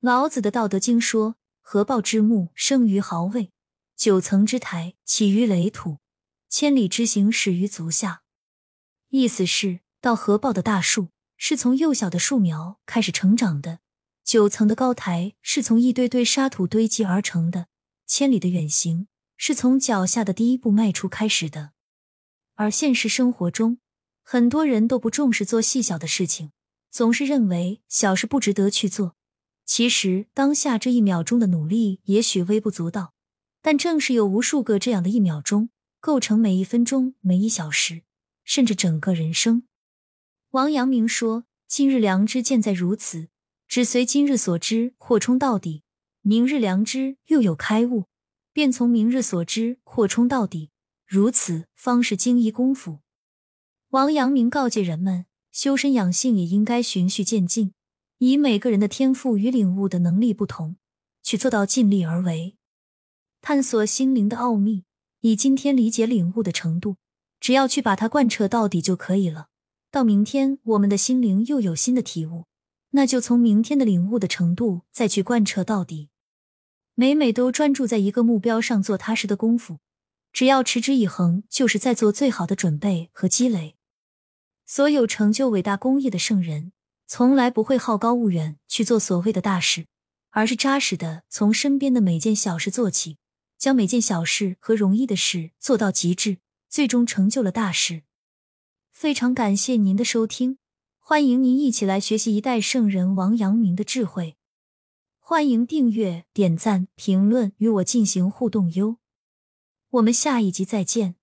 老子的《道德经》说：“合抱之木，生于壕卫；九层之台，起于垒土；千里之行，始于足下。”意思是，到合抱的大树是从幼小的树苗开始成长的；九层的高台是从一堆堆沙土堆积而成的；千里的远行是从脚下的第一步迈出开始的。而现实生活中，很多人都不重视做细小的事情，总是认为小事不值得去做。其实，当下这一秒钟的努力也许微不足道，但正是有无数个这样的一秒钟，构成每一分钟、每一小时，甚至整个人生。王阳明说：“今日良知见在如此，只随今日所知扩充到底；明日良知又有开悟，便从明日所知扩充到底。如此方是精一功夫。”王阳明告诫人们，修身养性也应该循序渐进。以每个人的天赋与领悟的能力不同，去做到尽力而为，探索心灵的奥秘。以今天理解领悟的程度，只要去把它贯彻到底就可以了。到明天，我们的心灵又有新的体悟，那就从明天的领悟的程度再去贯彻到底。每每都专注在一个目标上做踏实的功夫，只要持之以恒，就是在做最好的准备和积累。所有成就伟大功业的圣人。从来不会好高骛远去做所谓的大事，而是扎实的从身边的每件小事做起，将每件小事和容易的事做到极致，最终成就了大事。非常感谢您的收听，欢迎您一起来学习一代圣人王阳明的智慧。欢迎订阅、点赞、评论与我进行互动哟。我们下一集再见。